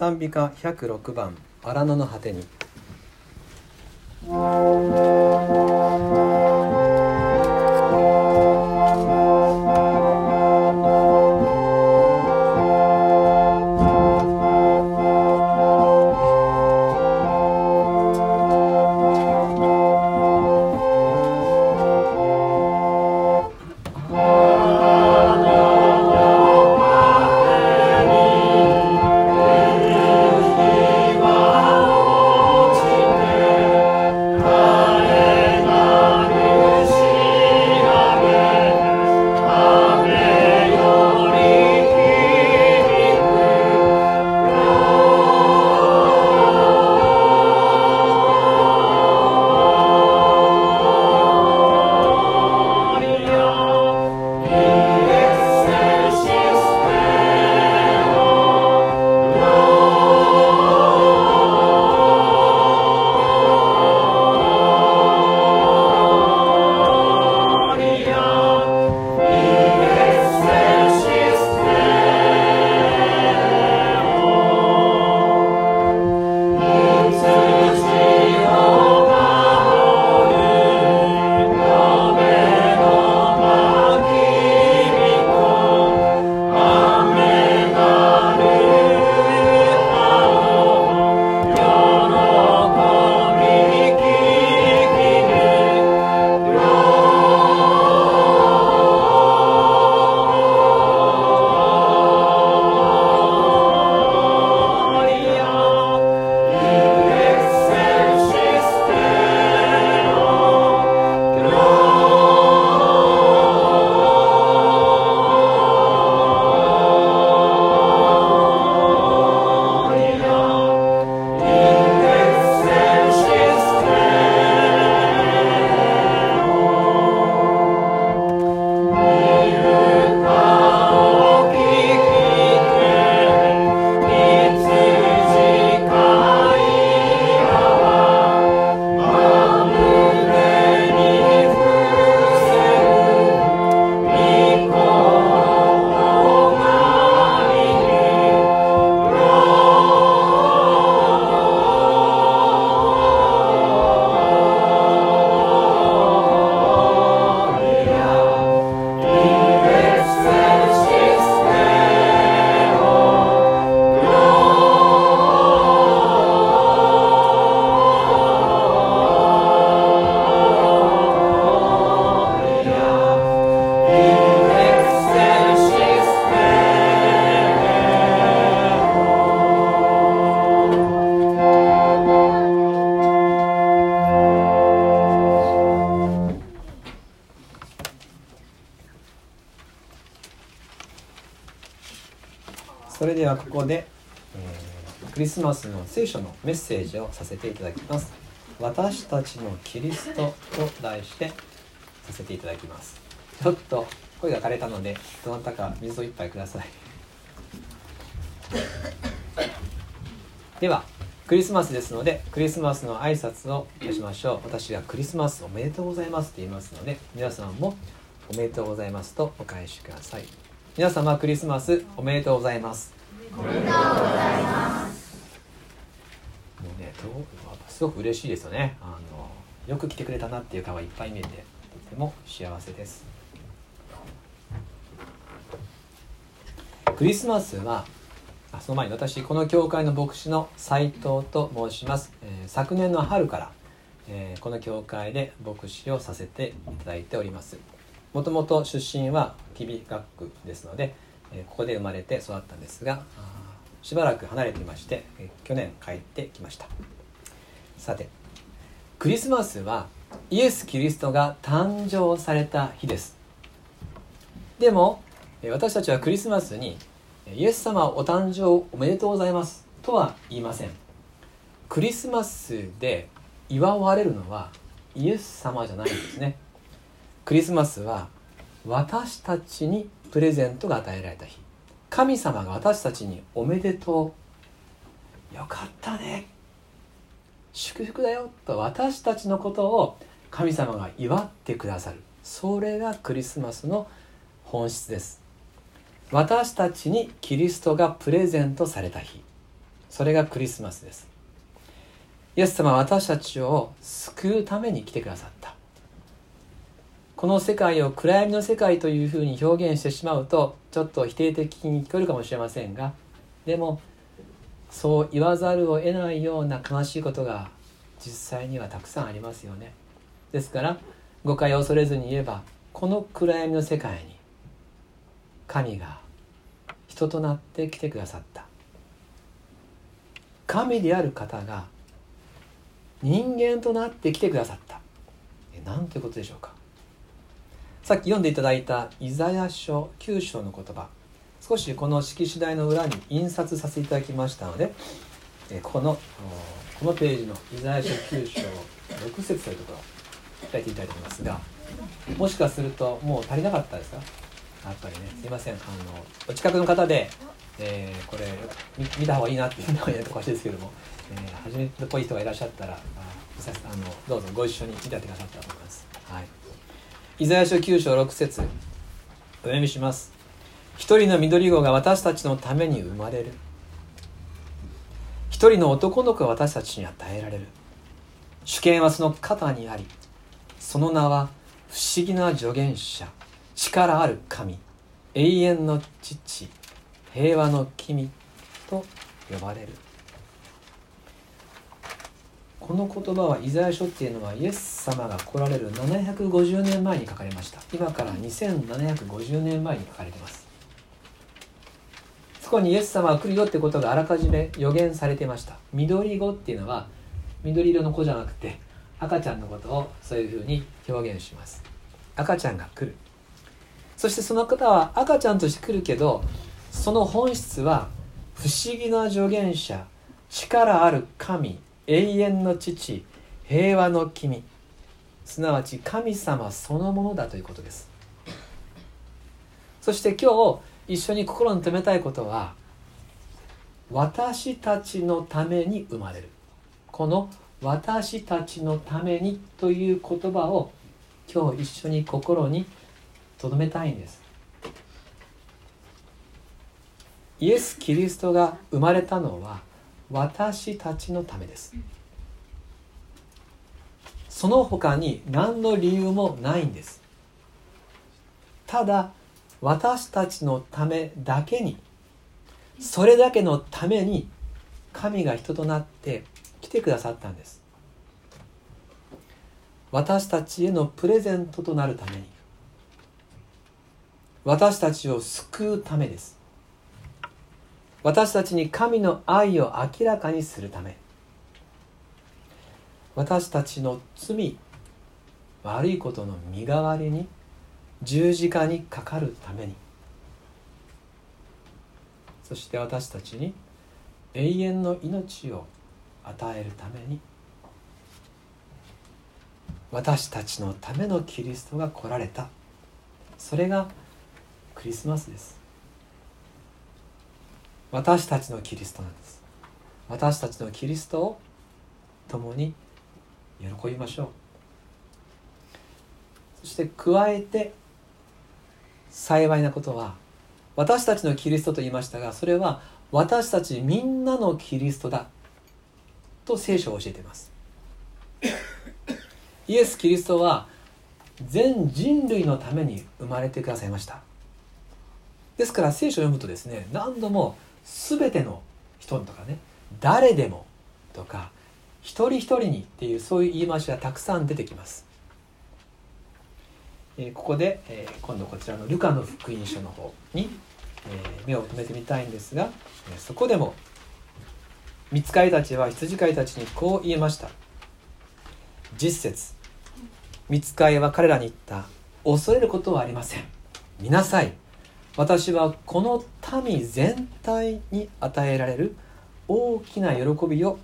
賛美歌106番「荒野の果てに」スマスの聖書のメッセージをさせていただきます。私たちのキリストと題してさせていただきます。ちょっと声が枯れたのでどなたか水を一杯ください。ではクリスマスですのでクリスマスの挨拶をいたしましょう。私がクリスマスおめでとうございますって言いますので皆さんもおめでとうございますとお返しください。皆様クリスマスおめでとうございますおめでとうございます。すごく嬉しいですよね。あのよく来てくれたなっていう顔がいっぱい見えてとても幸せです。クリスマスはあその前に私この教会の牧師の斉藤と申します、えー、昨年の春から、えー、この教会で牧師をさせていただいております。もともと出身は吉備学区ですので、えここで生まれて育ったんですがしばらく離れていまして、去年帰ってきました。さてクリスマスはイエス・キリストが誕生された日です。でも私たちはクリスマスにイエス様お誕生おめでとうございますとは言いません。クリスマスで祝われるのはイエス様じゃないんですね。クリスマスは私たちにプレゼントが与えられた日。神様が私たちにおめでとう。よかったね。祝福だよ。と私たちのことを神様が祝ってくださる。それがクリスマスの本質です。私たちにキリストがプレゼントされた日。それがクリスマスです。イエス様は私たちを救うために来てくださった。この世界を暗闇の世界というふうに表現してしまうとちょっと否定的に聞こえるかもしれませんがでもそう言わざるを得ないような悲しいことが実際にはたくさんありますよね。ですから誤解を恐れずに言えばこの暗闇の世界に神が人となって来てくださった。神である方が人間となって来てくださった。なんてことでしょうか。さっき読んでいただいたイザヤ書9章の言葉。少しこの式次第の裏に印刷させていただきましたのでこのこのページのイザヤ書9章6節というところを開いていただきますがもしかするともう足りなかったですか？やっぱりねすいません。あのお近くの方で、えー、これ見た方がいいなっていうのはやるとおかしいですけども、えー、初めてっぽい人がいらっしゃったらあのどうぞご一緒に見てやってくださったと思います。はい、イザヤ書9章6節。お読みします。一人の緑子が私たちのために生まれる。一人の男の子が私たちに与えられる。主権はその肩にあり。その名は不思議な助言者。力ある神。永遠の父。平和の君と呼ばれる。この言葉はイザヤ書っていうのはイエス様が来られる750年前に書かれました。今から2750年前に書かれてます。そこにイエス様が来るよってことがあらかじめ予言されてました。緑子っていうのは緑色の子じゃなくて赤ちゃんのことをそういうふうに表現します。赤ちゃんが来る。そしてその方は赤ちゃんとして来るけどその本質は不思議な助言者力ある神永遠の父平和の君。すなわち神様そのものだということです。そして今日一緒に心に留めたいことは私たちのために生まれる。この私たちのためにという言葉を今日一緒に心に留めたいんです。イエス・キリストが生まれたのは私たちのためです。その他に何の理由もないんです。ただ私たちのためだけにそれだけのために神が人となって来てくださったんです。私たちへのプレゼントとなるために私たちを救うためです。私たちに神の愛を明らかにするため。私たちの罪悪いことの身代わりに十字架にかかるために。そして私たちに永遠の命を与えるために。私たちのためのキリストが来られた。それがクリスマスです。私たちのキリストなんです。私たちのキリストを共に喜びましょう。そして加えて幸いなことは私たちのキリストと言いましたがそれは私たちみんなのキリストだと聖書を教えています。イエス・キリストは全人類のために生まれてくださいました。ですから聖書を読むとですね何度も全ての人とかね誰でもとか一人一人にっていうそういう言い回しがたくさん出てきます。えここで、え今度こちらのルカの福音書の方に、え目を留めてみたいんですが、えそこでも見つかりたちは羊飼いたちにこう言いました。実節見つかりは彼らに言った。恐れることはありません。見なさい。私はこの民全体に与えられる大きな喜びを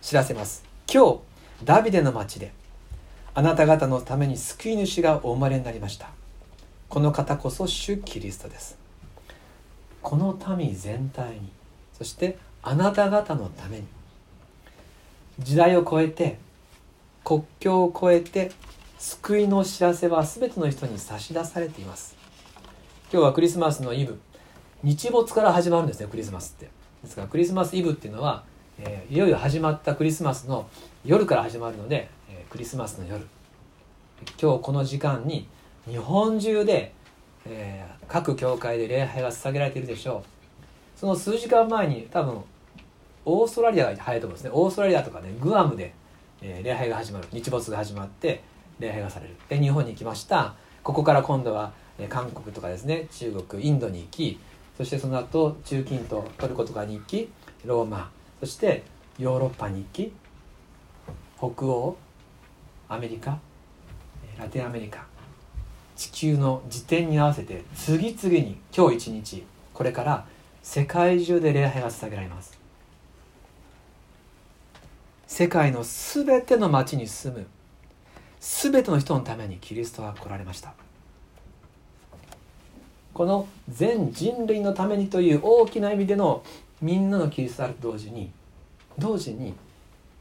知らせます。今日ダビデの町であなた方のために救い主がお生まれになりました。この方こそ主キリストです。この民全体にそしてあなた方のために時代を超えて国境を越えて救いの知らせは全ての人に差し出されています。今日はクリスマスのイブ。日没から始まるんですねクリスマスって。ですからクリスマスイブっていうのは、えー、いよいよ始まったクリスマスの夜から始まるので、えー、クリスマスの夜。今日この時間に日本中で、えー、各教会で礼拝が捧げられているでしょう。その数時間前に多分オーストラリアが早いと思うんですね。オーストラリアとかねグアムで、えー、礼拝が始まる。日没が始まって礼拝がされる。で日本に来ました。ここから今度は、韓国とかですね中国インドに行きそしてその後中近東トルコとかに行きローマそしてヨーロッパに行き北欧アメリカラテンアメリカ地球の時点に合わせて次々に今日一日これから世界中で礼拝が捧げられます。世界の全ての町に住む全ての人のためにキリストは来られました。この全人類のためにという大きな意味でのみんなのキリストあると同時に同時に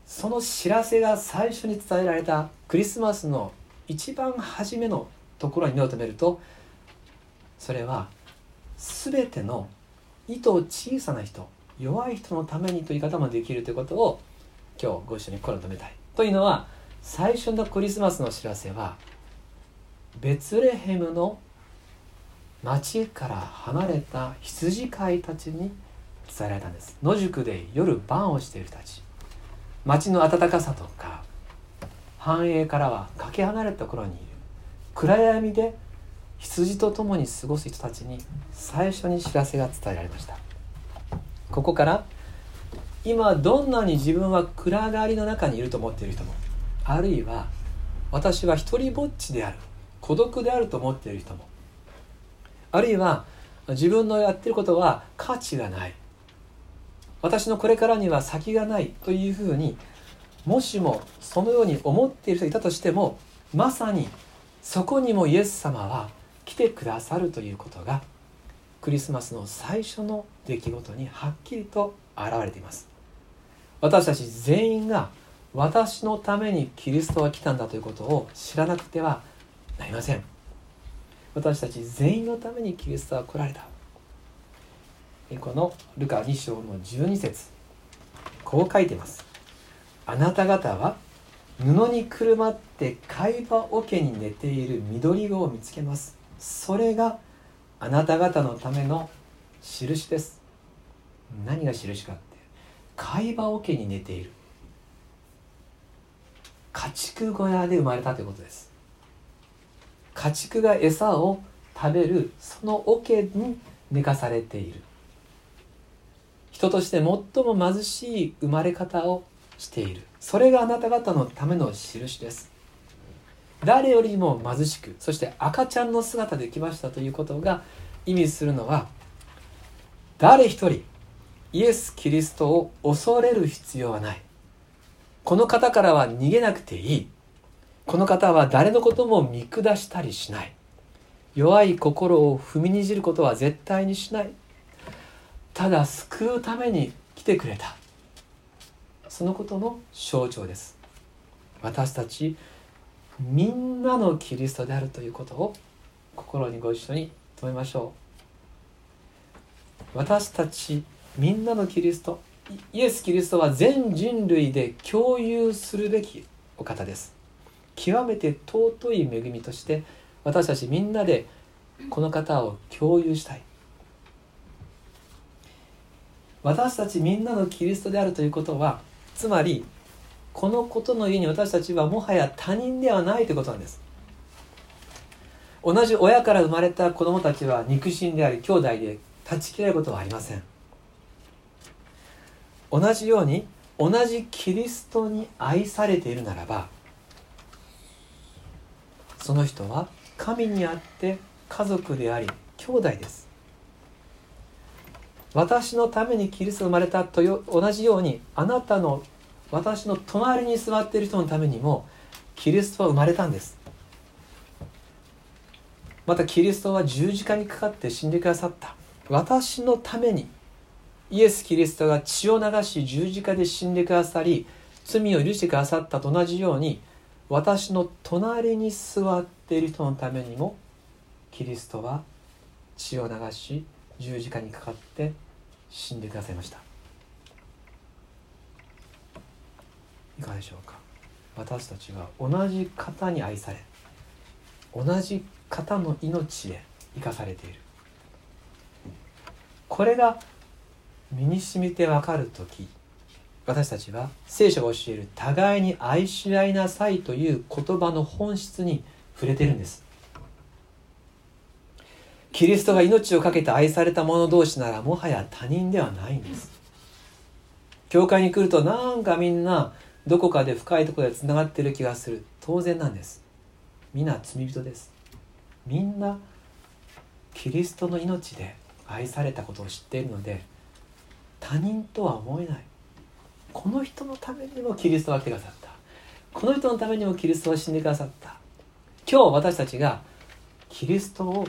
その知らせが最初に伝えられたクリスマスの一番初めのところに目を留めるとそれは全ての意図小さな人弱い人のためにという言い方もできるということを今日ご一緒に心に留めたい。というのは最初のクリスマスの知らせはベツレヘムの町から離れた羊飼いたちに伝えられたんです。野宿で夜晩をしている人たち。町の暖かさとか繁栄からはかけ離れたところにいる。暗闇で羊と共に過ごす人たちに最初に知らせが伝えられました。ここから今どんなに自分は暗がりの中にいると思っている人もあるいは私は一りぼっちである孤独であると思っている人もあるいは自分のやってることは価値がない。私のこれからには先がない。というふうにもしもそのように思っている人がいたとしてもまさにそこにもイエス様は来てくださるということがクリスマスの最初の出来事にはっきりと現れています。私たち全員が私のためにキリストが来たんだということを知らなくてはなりません。私たち全員のためにキリストは来られた。このルカ2章の12節。こう書いてます。あなた方は布にくるまって貝羽桶に寝ている緑子を見つけます。それがあなた方のための印です。何が印かって貝羽桶に寝ている。家畜小屋で生まれたということです。家畜が餌を食べるその桶に寝かされている。人として最も貧しい生まれ方をしている。それがあなた方のための印です。誰よりも貧しくそして赤ちゃんの姿で来ましたということが意味するのは誰一人イエス・キリストを恐れる必要はない。この方からは逃げなくていい。この方は誰のことも見下したりしない。弱い心を踏みにじることは絶対にしない。ただ救うために来てくれた。そのことの象徴です。私たちみんなのキリストであるということを心にご一緒に留めましょう。私たちみんなのキリストイエス・キリストは全人類で共有するべきお方です。極めて尊い恵みとして私たちみんなでこの方を共有したい。私たちみんなのキリストであるということはつまりこのことの家に私たちはもはや他人ではないということなんです。同じ親から生まれた子供たちは肉親であり兄弟で断ち切れることはありません。同じように同じキリストに愛されているならばその人は神にあって家族であり兄弟です。私のためにキリスト生まれたと同じようにあなたの私の隣に座っている人のためにもキリストは生まれたんです。またキリストは十字架にかかって死んでくださった。私のためにイエス・キリストが血を流し十字架で死んでくださり罪を許してくださったと同じように私の隣に座っている人のためにもキリストは血を流し十字架にかかって死んでくださいました。いかがでしょうか？私たちは同じ方に愛され同じ方の命へ生かされている。これが身に染みてわかる時私たちは聖書が教える互いに愛し合いなさいという言葉の本質に触れてるんです。キリストが命を懸けて愛された者同士ならもはや他人ではないんです。教会に来るとなんかみんなどこかで深いところでつながってる気がする。当然なんです。皆罪人です。みんなキリストの命で愛されたことを知っているので他人とは思えない。この人のためにもキリストが来てくださった。この人のためにもキリストが死んでくださった。今日私たちがキリストを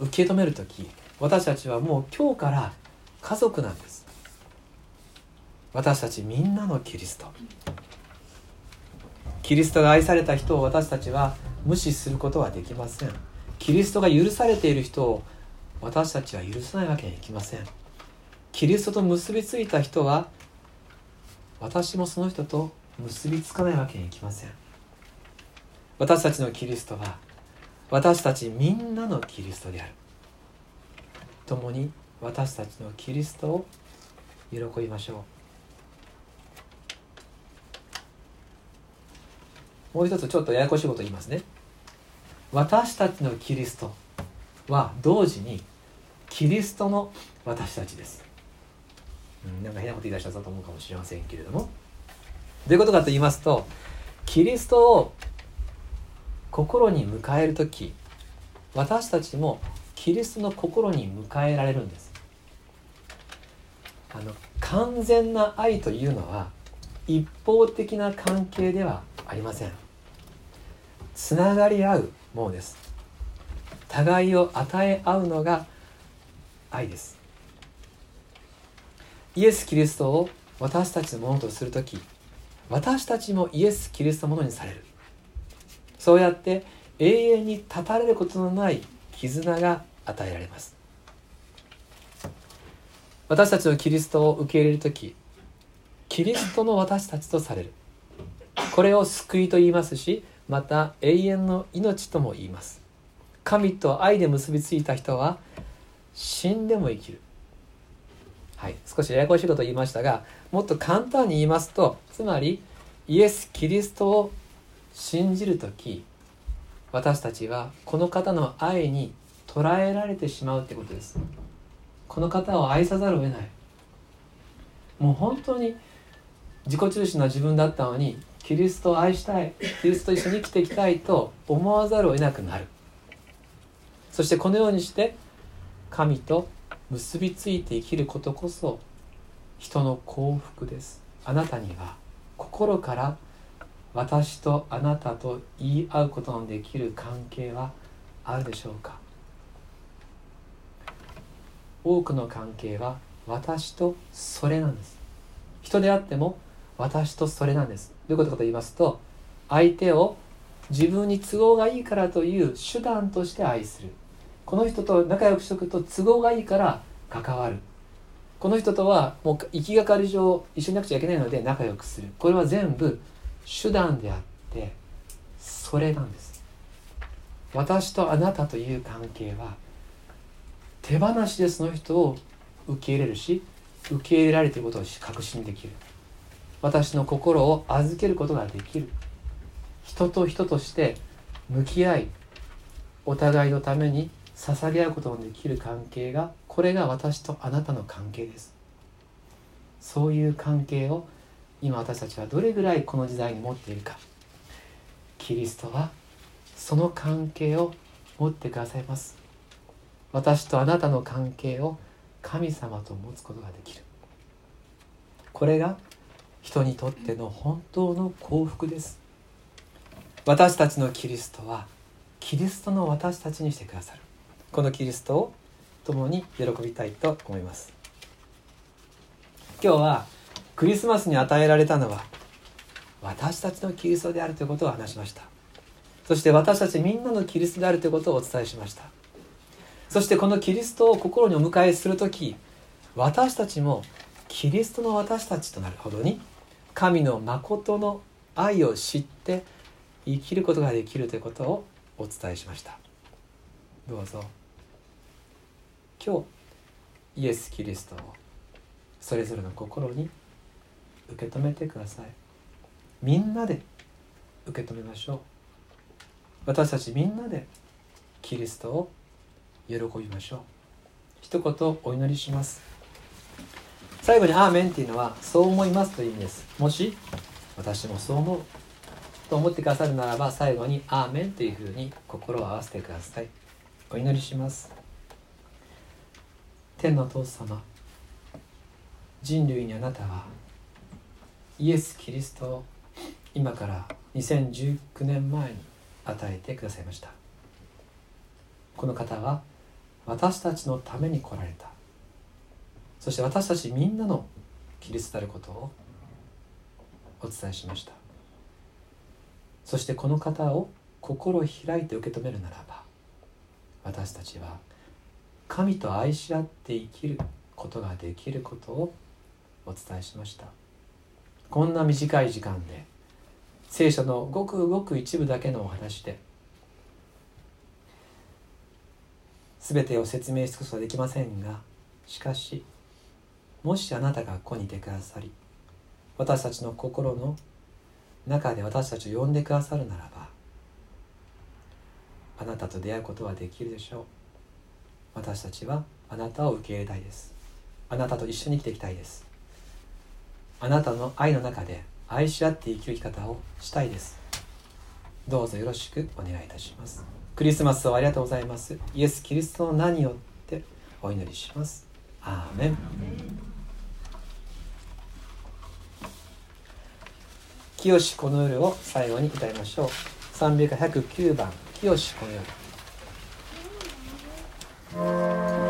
受け止める時私たちはもう今日から家族なんです。私たちみんなのキリスト。キリストが愛された人を私たちは無視することはできません。キリストが許されている人を私たちは許さないわけにはいきません。キリストと結びついた人は私もその人と結びつかないわけにいきません。私たちのキリストは私たちみんなのキリストである。共に私たちのキリストを喜びましょう。もう一つちょっとややこしいこと言いますね。私たちのキリストは同時にキリストの私たちです。うん、なんか変なこと言い出したぞと思うかもしれませんけれども。どういうことかと言いますとキリストを心に迎える時私たちもキリストの心に迎えられるんです。あの完全な愛というのは一方的な関係ではありません。つながり合うものです。互いを与え合うのが愛です。イエス・キリストを私たちのものとする時私たちもイエス・キリストのものにされる。そうやって永遠に断たれることのない絆が与えられます。私たちのキリストを受け入れる時キリストの私たちとされる。これを救いと言いますしまた永遠の命とも言います。神と愛で結びついた人は死んでも生きる。はい、少しややこしいことを言いましたがもっと簡単に言いますとつまりイエス・キリストを信じる時私たちはこの方の愛に捉えられてしまうってことです。この方を愛さざるを得ない。もう本当に自己中心な自分だったのにキリストを愛したいキリストと一緒に生きていきたいと思わざるを得なくなる。そしてこのようにして神と結びついて生きることこそ人の幸福です。あなたには心から私とあなたと言い合うことのできる関係はあるでしょうか？多くの関係は私とそれなんです。人であっても私とそれなんです。どういうことかと言いますと相手を自分に都合がいいからという手段として愛する。この人と仲良くしとくと都合がいいから関わる。この人とはもう行きがかり上一緒になくちゃいけないので仲良くする。これは全部手段であってそれなんです。私とあなたという関係は手放しでその人を受け入れるし受け入れられていることを確信できる。私の心を預けることができる。人と人として向き合いお互いのために捧げ合うことのできる関係がこれが私とあなたの関係です。そういう関係を今私たちはどれぐらいこの時代に持っているか。キリストはその関係を持ってくださいます。私とあなたの関係を神様と持つことができる。これが人にとっての本当の幸福です。私たちのキリストはキリストの私たちにしてくださる。このキリストを共に喜びたいと思います。今日はクリスマスに与えられたのは私たちのキリストであるということを話しました。そして私たちみんなのキリストであるということをお伝えしました。そしてこのキリストを心にお迎えする時私たちもキリストの私たちとなるほどに神の誠の愛を知って生きることができるということをお伝えしました。どうぞ。今日イエス・キリストをそれぞれの心に受け止めてください。みんなで受け止めましょう。私たちみんなでキリストを喜びましょう。一言お祈りします。最後に「アーメン」っていうのは「そう思います」という意味です。もし私もそう思うと思ってくださるならば最後に「アーメン」というふうに心を合わせてください。お祈りします。天の父様。人類にあなたはイエス・キリストを今から2019年前に与えてくださいました。この方は私たちのために来られた。そして私たちみんなのキリストであることをお伝えしました。そしてこの方を心を開いて受け止めるならば私たちは神と愛し合って生きることができることをお伝えしました。こんな短い時間で聖書のごくごく一部だけのお話で全てを説明することはできませんがしかしもしあなたがここにいてくださり私たちの心の中で私たちを呼んでくださるならばあなたと出会うことはできるでしょう。私たちはあなたを受け入れたいです。あなたと一緒に生きていきたいです。あなたの愛の中で愛し合って生きる生き方をしたいです。どうぞよろしくお願いいたします。クリスマスをありがとうございます。イエス・キリストの名によってお祈りします。アーメン。清この夜を最後に歌いましょう。309番。清この夜。Thank you.